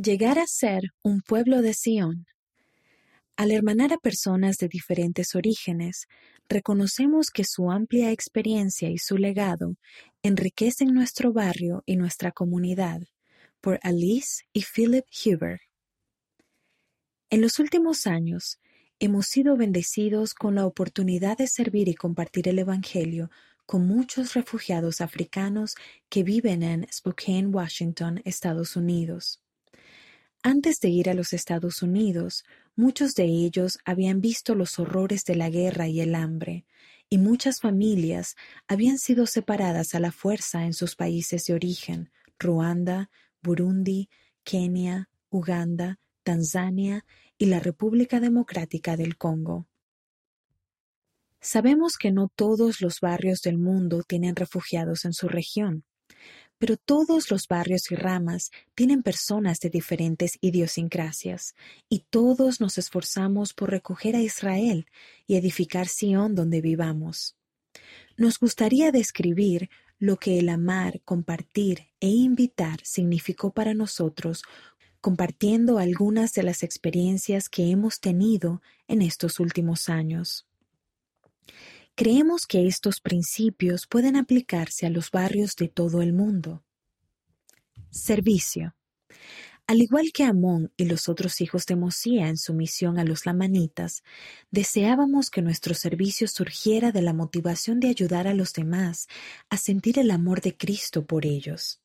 Llegar a ser un pueblo de Sion. Al hermanar a personas de diferentes orígenes, reconocemos que su amplia experiencia y su legado enriquecen nuestro barrio y nuestra comunidad. Por Alice y Philip Huber. En los últimos años, hemos sido bendecidos con la oportunidad de servir y compartir el Evangelio con muchos refugiados africanos que viven en Spokane, Washington, Estados Unidos. Antes de ir a los Estados Unidos, muchos de ellos habían visto los horrores de la guerra y el hambre, y muchas familias habían sido separadas a la fuerza en sus países de origen, Ruanda, Burundi, Kenia, Uganda, Tanzania y la República Democrática del Congo. Sabemos que no todos los barrios del mundo tienen refugiados en su región, pero todos los barrios y ramas tienen personas de diferentes idiosincrasias, y todos nos esforzamos por recoger a Israel y edificar Sión donde vivamos. Nos gustaría describir lo que el amar, compartir e invitar significó para nosotros, compartiendo algunas de las experiencias que hemos tenido en estos últimos años. Creemos que estos principios pueden aplicarse a los barrios de todo el mundo. Servicio. Al igual que Amón y los otros hijos de Mosía en su misión a los lamanitas, deseábamos que nuestro servicio surgiera de la motivación de ayudar a los demás a sentir el amor de Cristo por ellos.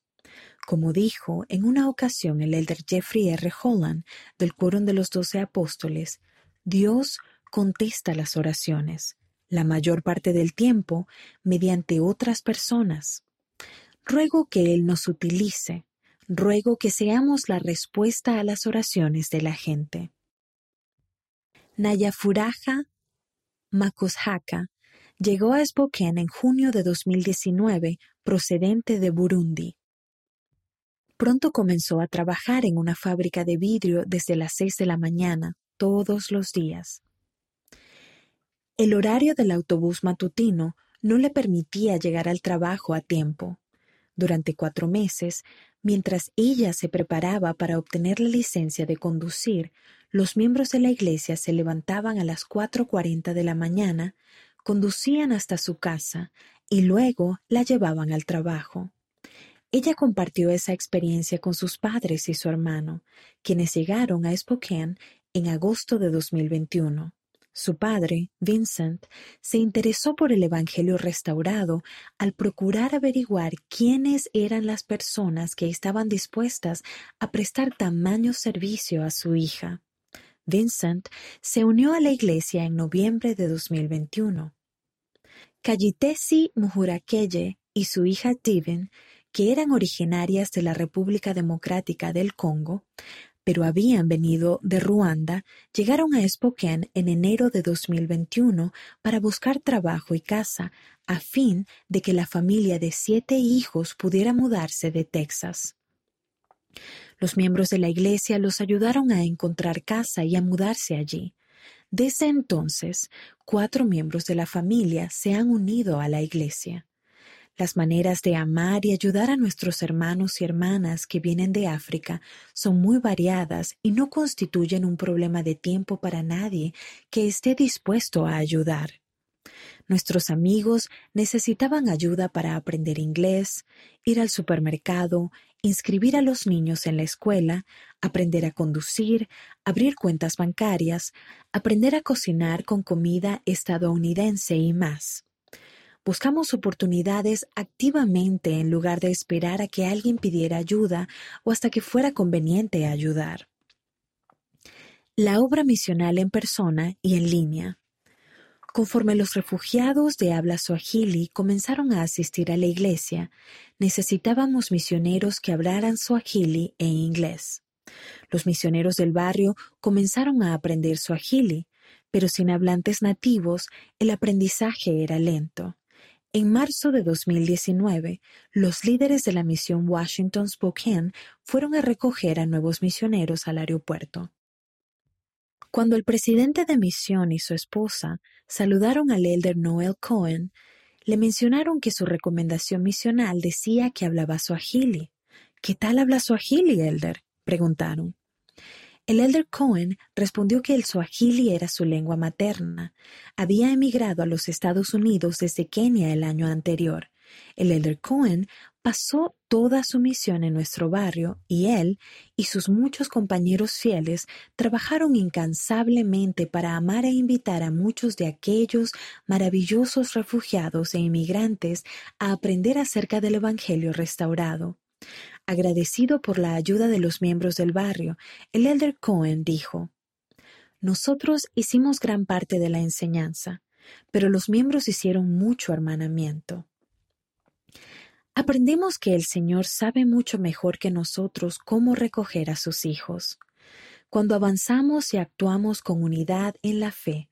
Como dijo en una ocasión el elder Jeffrey R. Holland del Quórum de los Doce Apóstoles, Dios contesta las oraciones la mayor parte del tiempo mediante otras personas. Ruego que Él nos utilice, ruego que seamos la respuesta a las oraciones de la gente. Nayafuraja Makoshaka llegó a Spokane en junio de 2019 procedente de Burundi. Pronto comenzó a trabajar en una fábrica de vidrio desde las seis de la mañana, todos los días. El horario del autobús matutino no le permitía llegar al trabajo a tiempo. Durante cuatro meses, mientras ella se preparaba para obtener la licencia de conducir, los miembros de la iglesia se levantaban a las cuatro cuarenta de la mañana, conducían hasta su casa y luego la llevaban al trabajo. Ella compartió esa experiencia con sus padres y su hermano, quienes llegaron a Spokane en agosto de 2021. Su padre, Vincent, se interesó por el Evangelio restaurado al procurar averiguar quiénes eran las personas que estaban dispuestas a prestar tamaño servicio a su hija. Vincent se unió a la iglesia en noviembre de 2021. Kayitesi Muhurakeye y su hija Divin, que eran originarias de la República Democrática del Congo, pero habían venido de Ruanda, llegaron a Spokane en enero de 2021 para buscar trabajo y casa, a fin de que la familia de siete hijos pudiera mudarse de Texas. Los miembros de la iglesia los ayudaron a encontrar casa y a mudarse allí. Desde entonces, cuatro miembros de la familia se han unido a la iglesia. Las maneras de amar y ayudar a nuestros hermanos y hermanas que vienen de África son muy variadas y no constituyen un problema de tiempo para nadie que esté dispuesto a ayudar. Nuestros amigos necesitaban ayuda para aprender inglés, ir al supermercado, inscribir a los niños en la escuela, aprender a conducir, abrir cuentas bancarias, aprender a cocinar con comida estadounidense y más. Buscamos oportunidades activamente en lugar de esperar a que alguien pidiera ayuda o hasta que fuera conveniente ayudar. La obra misional en persona y en línea. Conforme los refugiados de habla suajili comenzaron a asistir a la iglesia, necesitábamos misioneros que hablaran suajili e inglés. Los misioneros del barrio comenzaron a aprender suajili, pero sin hablantes nativos el aprendizaje era lento. En marzo de 2019, los líderes de la misión Washington Spokane fueron a recoger a nuevos misioneros al aeropuerto. Cuando el presidente de misión y su esposa saludaron al elder Noel Cohen, le mencionaron que su recomendación misional decía que hablaba suajili. ¿Qué tal habla suajili, elder? preguntaron. El elder Cohen respondió que el suajili era su lengua materna. Había emigrado a los Estados Unidos desde Kenia el año anterior. El elder Cohen pasó toda su misión en nuestro barrio y él y sus muchos compañeros fieles trabajaron incansablemente para amar e invitar a muchos de aquellos maravillosos refugiados e inmigrantes a aprender acerca del Evangelio restaurado. Agradecido por la ayuda de los miembros del barrio, el elder Cohen dijo, Nosotros hicimos gran parte de la enseñanza, pero los miembros hicieron mucho hermanamiento. Aprendemos que el Señor sabe mucho mejor que nosotros cómo recoger a sus hijos. Cuando avanzamos y actuamos con unidad en la fe,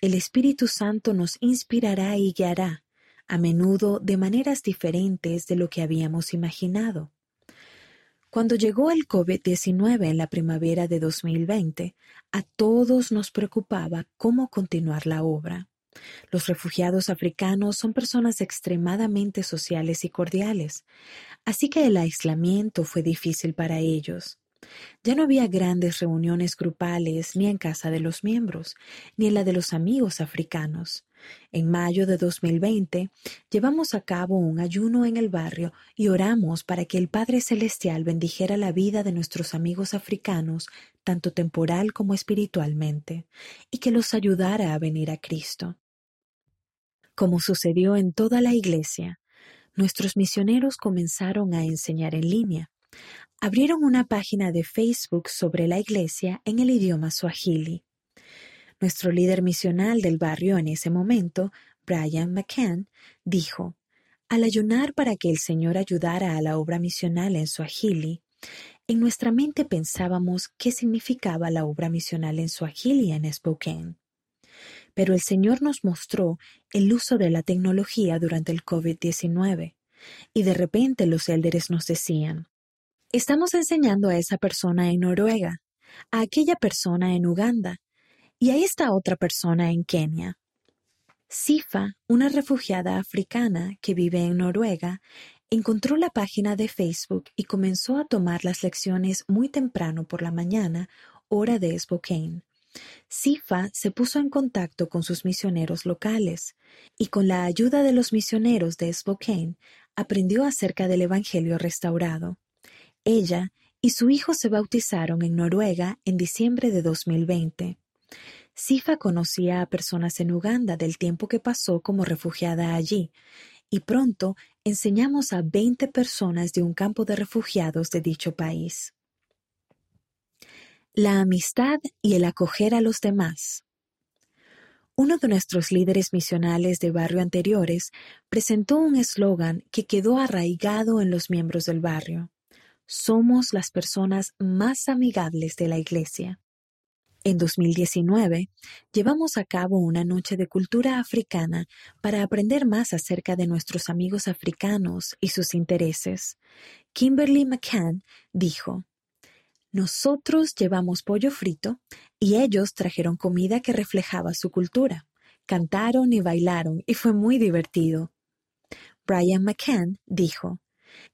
el Espíritu Santo nos inspirará y guiará, a menudo de maneras diferentes de lo que habíamos imaginado. Cuando llegó el COVID-19 en la primavera de 2020, a todos nos preocupaba cómo continuar la obra. Los refugiados africanos son personas extremadamente sociales y cordiales, así que el aislamiento fue difícil para ellos. Ya no había grandes reuniones grupales ni en casa de los miembros, ni en la de los amigos africanos. En mayo de 2020 llevamos a cabo un ayuno en el barrio y oramos para que el Padre Celestial bendijera la vida de nuestros amigos africanos, tanto temporal como espiritualmente, y que los ayudara a venir a Cristo. Como sucedió en toda la Iglesia, nuestros misioneros comenzaron a enseñar en línea. Abrieron una página de Facebook sobre la Iglesia en el idioma swahili. Nuestro líder misional del barrio en ese momento, Brian McCann, dijo, al ayunar para que el Señor ayudara a la obra misional en Swahili, en nuestra mente pensábamos qué significaba la obra misional en Swahili en Spokane. Pero el Señor nos mostró el uso de la tecnología durante el COVID-19, y de repente los élderes nos decían, estamos enseñando a esa persona en Noruega, a aquella persona en Uganda, y a esta otra persona en Kenia. Sifa, una refugiada africana que vive en Noruega, encontró la página de Facebook y comenzó a tomar las lecciones muy temprano por la mañana, hora de Spokane. Sifa se puso en contacto con sus misioneros locales y con la ayuda de los misioneros de Spokane aprendió acerca del Evangelio restaurado. Ella y su hijo se bautizaron en Noruega en diciembre de 2020. Sifa conocía a personas en Uganda del tiempo que pasó como refugiada allí, y pronto enseñamos a 20 personas de un campo de refugiados de dicho país. La amistad y el acoger a los demás. Uno de nuestros líderes misionales de barrio anteriores presentó un eslogan que quedó arraigado en los miembros del barrio. Somos las personas más amigables de la iglesia. En 2019, llevamos a cabo una noche de cultura africana para aprender más acerca de nuestros amigos africanos y sus intereses. Kimberly McCann dijo, Nosotros llevamos pollo frito y ellos trajeron comida que reflejaba su cultura. Cantaron y bailaron y fue muy divertido. Brian McCann dijo,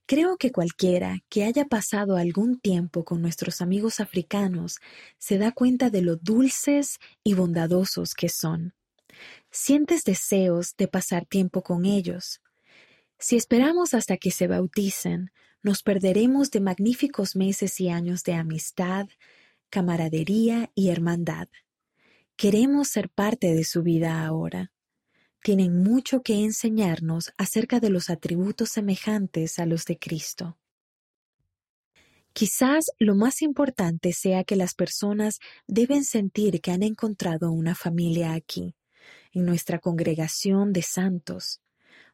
Creo que cualquiera que haya pasado algún tiempo con nuestros amigos africanos se da cuenta de lo dulces y bondadosos que son. Sientes deseos de pasar tiempo con ellos. Si esperamos hasta que se bauticen, nos perderemos de magníficos meses y años de amistad, camaradería y hermandad. Queremos ser parte de su vida ahora tienen mucho que enseñarnos acerca de los atributos semejantes a los de Cristo. Quizás lo más importante sea que las personas deben sentir que han encontrado una familia aquí, en nuestra congregación de santos.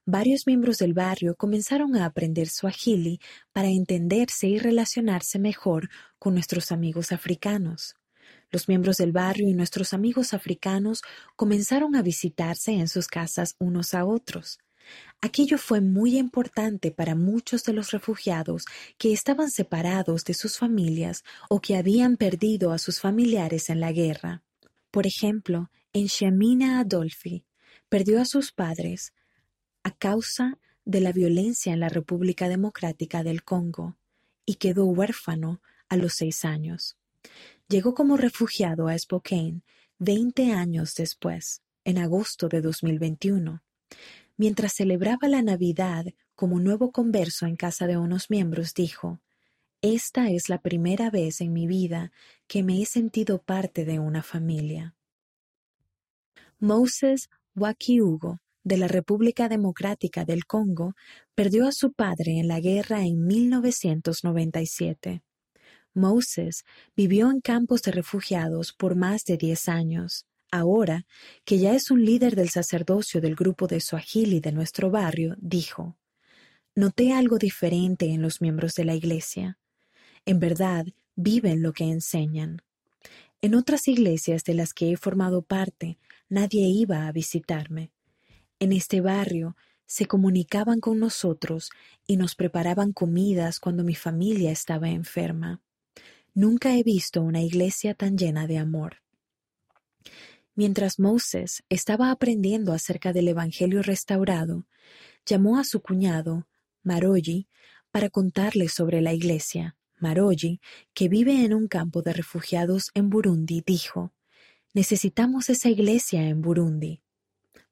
Varios miembros del barrio comenzaron a aprender Swahili para entenderse y relacionarse mejor con nuestros amigos africanos. Los miembros del barrio y nuestros amigos africanos comenzaron a visitarse en sus casas unos a otros. Aquello fue muy importante para muchos de los refugiados que estaban separados de sus familias o que habían perdido a sus familiares en la guerra. Por ejemplo, en Adolfi perdió a sus padres a causa de la violencia en la República Democrática del Congo y quedó huérfano a los seis años. Llegó como refugiado a Spokane 20 años después, en agosto de 2021. Mientras celebraba la Navidad como nuevo converso en casa de unos miembros, dijo, Esta es la primera vez en mi vida que me he sentido parte de una familia. Moses Wakiugo, de la República Democrática del Congo, perdió a su padre en la guerra en 1997. Moses vivió en campos de refugiados por más de diez años. Ahora, que ya es un líder del sacerdocio del grupo de Swahili de nuestro barrio, dijo, Noté algo diferente en los miembros de la Iglesia. En verdad, viven lo que enseñan. En otras iglesias de las que he formado parte, nadie iba a visitarme. En este barrio se comunicaban con nosotros y nos preparaban comidas cuando mi familia estaba enferma. Nunca he visto una iglesia tan llena de amor. Mientras Moses estaba aprendiendo acerca del Evangelio restaurado, llamó a su cuñado, Maroji, para contarle sobre la iglesia. Maroji, que vive en un campo de refugiados en Burundi, dijo, Necesitamos esa iglesia en Burundi.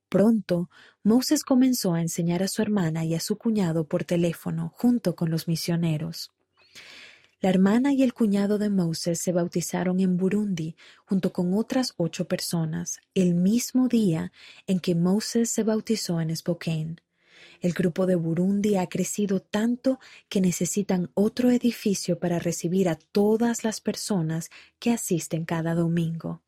Pronto, Moses comenzó a enseñar a su hermana y a su cuñado por teléfono junto con los misioneros. La hermana y el cuñado de Moses se bautizaron en Burundi junto con otras ocho personas el mismo día en que Moses se bautizó en Spokane. El grupo de Burundi ha crecido tanto que necesitan otro edificio para recibir a todas las personas que asisten cada domingo.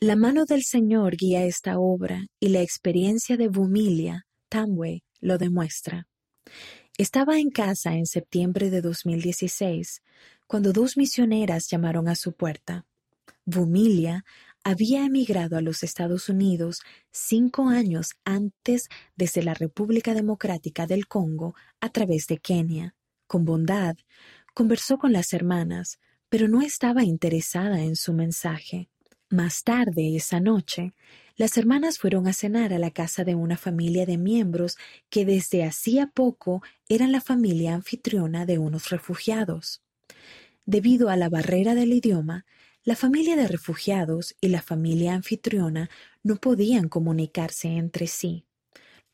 La mano del Señor guía esta obra y la experiencia de Bumilia, Tamwe, lo demuestra. Estaba en casa en septiembre de 2016 cuando dos misioneras llamaron a su puerta. Bumilia había emigrado a los Estados Unidos cinco años antes desde la República Democrática del Congo a través de Kenia. Con bondad, conversó con las hermanas, pero no estaba interesada en su mensaje. Más tarde esa noche, las hermanas fueron a cenar a la casa de una familia de miembros que desde hacía poco eran la familia anfitriona de unos refugiados. Debido a la barrera del idioma, la familia de refugiados y la familia anfitriona no podían comunicarse entre sí.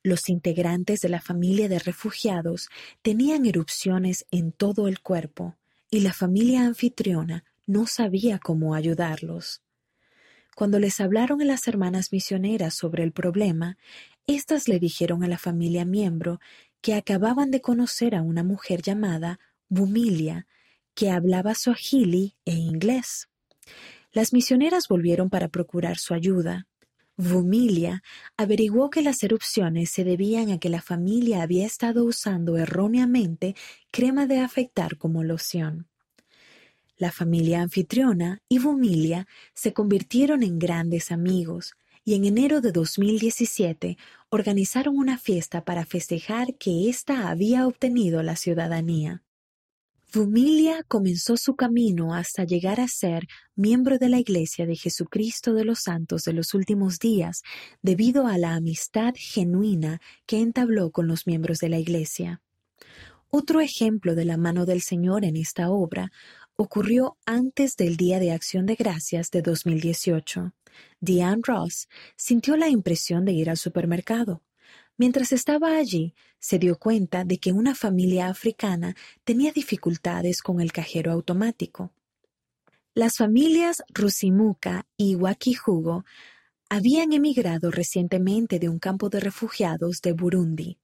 Los integrantes de la familia de refugiados tenían erupciones en todo el cuerpo y la familia anfitriona no sabía cómo ayudarlos. Cuando les hablaron a las hermanas misioneras sobre el problema, éstas le dijeron a la familia miembro que acababan de conocer a una mujer llamada Bumilia, que hablaba suajili e inglés. Las misioneras volvieron para procurar su ayuda. Bumilia averiguó que las erupciones se debían a que la familia había estado usando erróneamente crema de afectar como loción. La familia anfitriona y Bumilia se convirtieron en grandes amigos y en enero de 2017 organizaron una fiesta para festejar que ésta había obtenido la ciudadanía. Vumilia comenzó su camino hasta llegar a ser miembro de la Iglesia de Jesucristo de los Santos de los Últimos Días debido a la amistad genuina que entabló con los miembros de la Iglesia. Otro ejemplo de la mano del Señor en esta obra ocurrió antes del Día de Acción de Gracias de 2018. Diane Ross sintió la impresión de ir al supermercado. Mientras estaba allí, se dio cuenta de que una familia africana tenía dificultades con el cajero automático. Las familias Rusimuka y Wakijugo habían emigrado recientemente de un campo de refugiados de Burundi.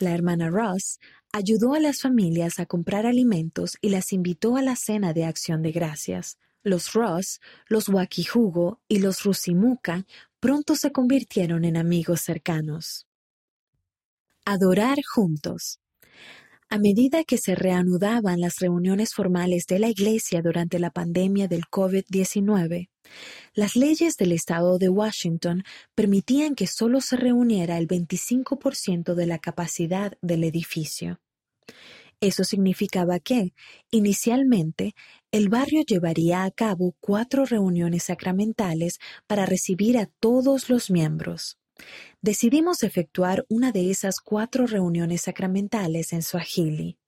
La hermana Ross ayudó a las familias a comprar alimentos y las invitó a la cena de acción de gracias. Los Ross, los Wakijugo y los Rusimuka pronto se convirtieron en amigos cercanos. Adorar juntos. A medida que se reanudaban las reuniones formales de la Iglesia durante la pandemia del COVID-19, las leyes del estado de Washington permitían que solo se reuniera el 25% de la capacidad del edificio. Eso significaba que, inicialmente, el barrio llevaría a cabo cuatro reuniones sacramentales para recibir a todos los miembros. Decidimos efectuar una de esas cuatro reuniones sacramentales en Swahili.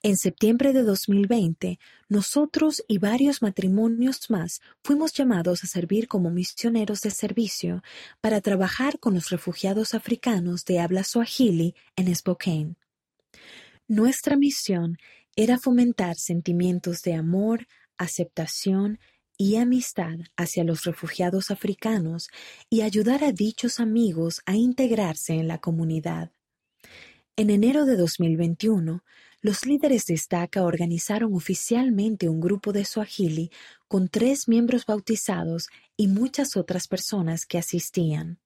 En septiembre de 2020, nosotros y varios matrimonios más fuimos llamados a servir como misioneros de servicio para trabajar con los refugiados africanos de habla swahili en Spokane. Nuestra misión era fomentar sentimientos de amor, aceptación y amistad hacia los refugiados africanos y ayudar a dichos amigos a integrarse en la comunidad. En enero de 2021, los líderes de Estaca organizaron oficialmente un grupo de Swahili con tres miembros bautizados y muchas otras personas que asistían.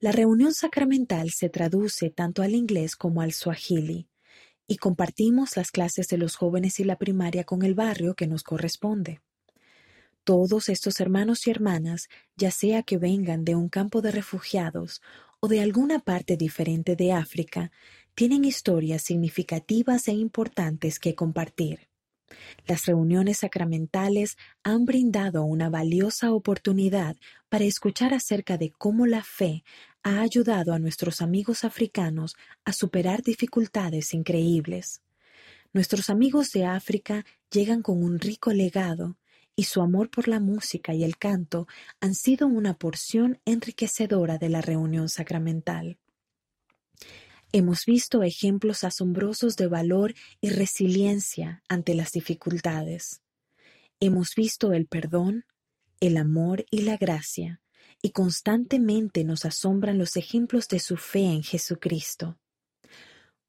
La reunión sacramental se traduce tanto al inglés como al Swahili, y compartimos las clases de los jóvenes y la primaria con el barrio que nos corresponde. Todos estos hermanos y hermanas, ya sea que vengan de un campo de refugiados o de alguna parte diferente de África, tienen historias significativas e importantes que compartir. Las reuniones sacramentales han brindado una valiosa oportunidad para escuchar acerca de cómo la fe ha ayudado a nuestros amigos africanos a superar dificultades increíbles. Nuestros amigos de África llegan con un rico legado y su amor por la música y el canto han sido una porción enriquecedora de la reunión sacramental. Hemos visto ejemplos asombrosos de valor y resiliencia ante las dificultades. Hemos visto el perdón, el amor y la gracia, y constantemente nos asombran los ejemplos de su fe en Jesucristo.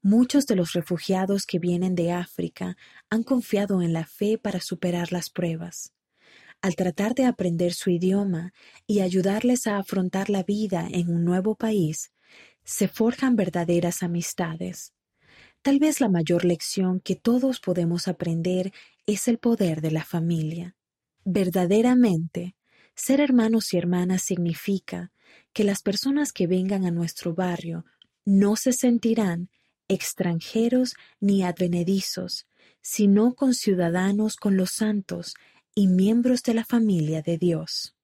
Muchos de los refugiados que vienen de África han confiado en la fe para superar las pruebas. Al tratar de aprender su idioma y ayudarles a afrontar la vida en un nuevo país, se forjan verdaderas amistades. Tal vez la mayor lección que todos podemos aprender es el poder de la familia. Verdaderamente, ser hermanos y hermanas significa que las personas que vengan a nuestro barrio no se sentirán extranjeros ni advenedizos, sino conciudadanos con los santos y miembros de la familia de Dios.